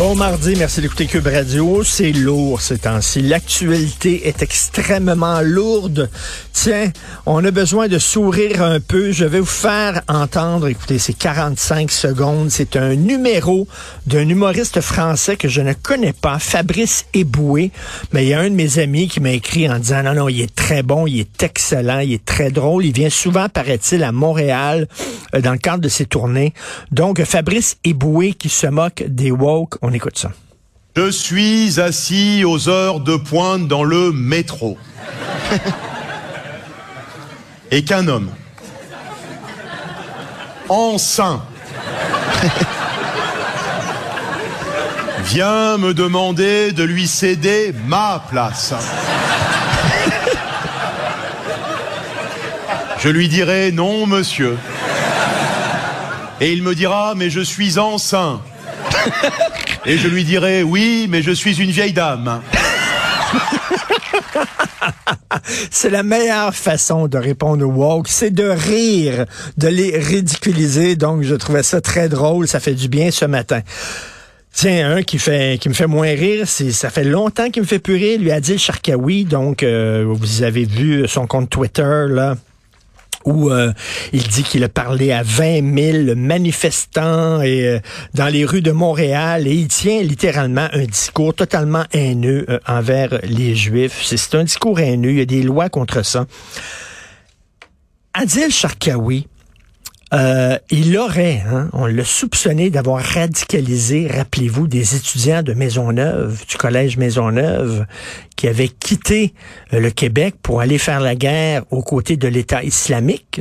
Bon mardi, merci d'écouter Cube Radio. C'est lourd ces temps-ci. L'actualité est extrêmement lourde. Tiens, on a besoin de sourire un peu. Je vais vous faire entendre, écoutez, c'est 45 secondes. C'est un numéro d'un humoriste français que je ne connais pas, Fabrice Eboué. Mais il y a un de mes amis qui m'a écrit en disant, non, non, il est très bon, il est excellent, il est très drôle. Il vient souvent, paraît-il, à Montréal euh, dans le cadre de ses tournées. Donc, Fabrice Eboué qui se moque des woke. Je suis assis aux heures de pointe dans le métro. Et qu'un homme, enceint, vient me demander de lui céder ma place. Je lui dirai non, monsieur. Et il me dira, mais je suis enceint. Et je lui dirai, oui, mais je suis une vieille dame. C'est la meilleure façon de répondre aux woke, c'est de rire, de les ridiculiser. Donc, je trouvais ça très drôle. Ça fait du bien ce matin. Tiens, un qui fait qui me fait moins rire, ça fait longtemps qu'il me fait plus rire, lui Adil Sharkawi. Donc, euh, vous avez vu son compte Twitter là où euh, il dit qu'il a parlé à 20 000 manifestants et, euh, dans les rues de Montréal et il tient littéralement un discours totalement haineux euh, envers les Juifs. C'est un discours haineux, il y a des lois contre ça. Adil Sharkawi, euh, il aurait, hein, on l'a soupçonné d'avoir radicalisé, rappelez-vous, des étudiants de Maisonneuve, du collège Maisonneuve, qui avaient quitté euh, le Québec pour aller faire la guerre aux côtés de l'État islamique.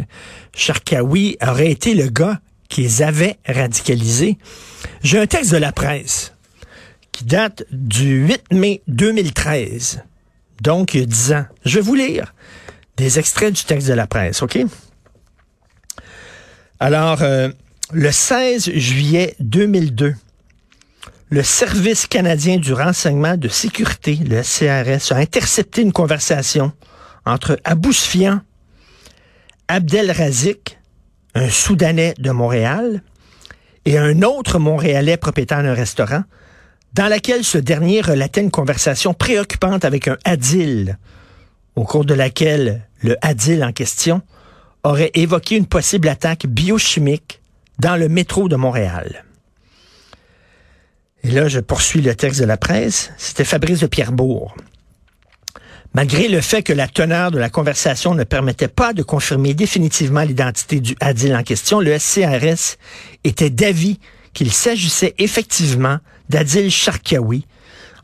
Sharkawi aurait été le gars qui les avait radicalisés. J'ai un texte de la presse qui date du 8 mai 2013, donc il y a 10 ans. Je vais vous lire des extraits du texte de la presse, OK? Alors, euh, le 16 juillet 2002, le Service canadien du renseignement de sécurité, le CRS, a intercepté une conversation entre Abou Sfian, Abdel Razik, un Soudanais de Montréal, et un autre Montréalais propriétaire d'un restaurant, dans laquelle ce dernier relatait une conversation préoccupante avec un Adil, au cours de laquelle le Adil en question aurait évoqué une possible attaque biochimique dans le métro de Montréal. Et là, je poursuis le texte de la presse. C'était Fabrice de Pierrebourg. Malgré le fait que la teneur de la conversation ne permettait pas de confirmer définitivement l'identité du Adil en question, le SCRS était d'avis qu'il s'agissait effectivement d'Adil Sharkawi,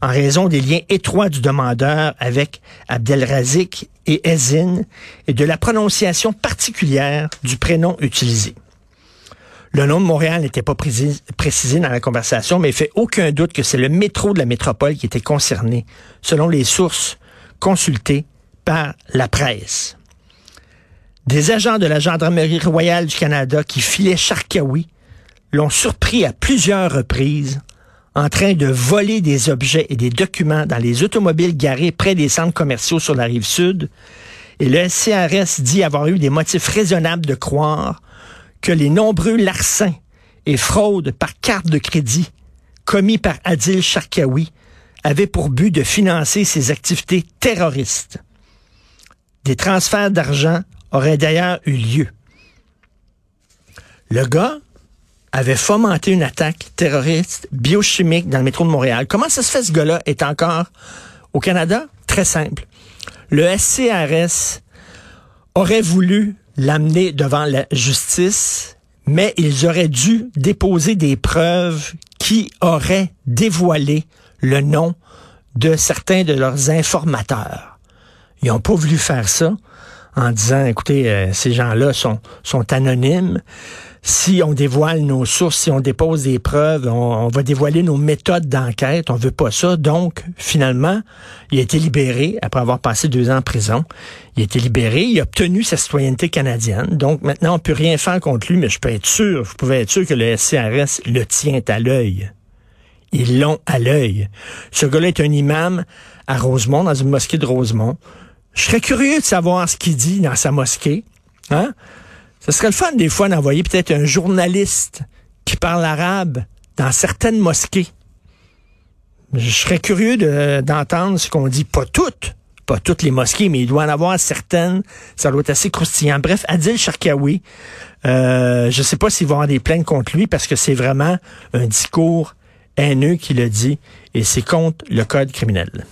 en raison des liens étroits du demandeur avec Abdelrazik et Ezine et de la prononciation particulière du prénom utilisé. Le nom de Montréal n'était pas précisé dans la conversation, mais il fait aucun doute que c'est le métro de la métropole qui était concerné, selon les sources consultées par la presse. Des agents de la Gendarmerie royale du Canada qui filaient Charkaoui l'ont surpris à plusieurs reprises en train de voler des objets et des documents dans les automobiles garés près des centres commerciaux sur la rive sud. Et le CRS dit avoir eu des motifs raisonnables de croire que les nombreux larcins et fraudes par carte de crédit commis par Adil Sharkawi avaient pour but de financer ses activités terroristes. Des transferts d'argent auraient d'ailleurs eu lieu. Le gars avait fomenté une attaque terroriste biochimique dans le métro de Montréal. Comment ça se fait ce gars-là est encore au Canada? Très simple. Le SCRS aurait voulu l'amener devant la justice, mais ils auraient dû déposer des preuves qui auraient dévoilé le nom de certains de leurs informateurs. Ils n'ont pas voulu faire ça en disant, écoutez, euh, ces gens-là sont, anonymes si on dévoile nos sources, si on dépose des preuves, on, va dévoiler nos méthodes d'enquête. On veut pas ça. Donc, finalement, il a été libéré après avoir passé deux ans en prison. Il a été libéré. Il a obtenu sa citoyenneté canadienne. Donc, maintenant, on peut rien faire contre lui, mais je peux être sûr, vous pouvez être sûr que le SCRS le tient à l'œil. Ils l'ont à l'œil. Ce gars-là est un imam à Rosemont, dans une mosquée de Rosemont. Je serais curieux de savoir ce qu'il dit dans sa mosquée. Hein? Ce serait le fun des fois d'envoyer peut-être un journaliste qui parle arabe dans certaines mosquées. Je serais curieux d'entendre ce qu'on dit. Pas toutes, pas toutes les mosquées, mais il doit en avoir certaines. Ça doit être assez croustillant. Bref, Adil Sharkawi, euh, je ne sais pas s'il va avoir des plaintes contre lui parce que c'est vraiment un discours haineux qu'il a dit et c'est contre le code criminel.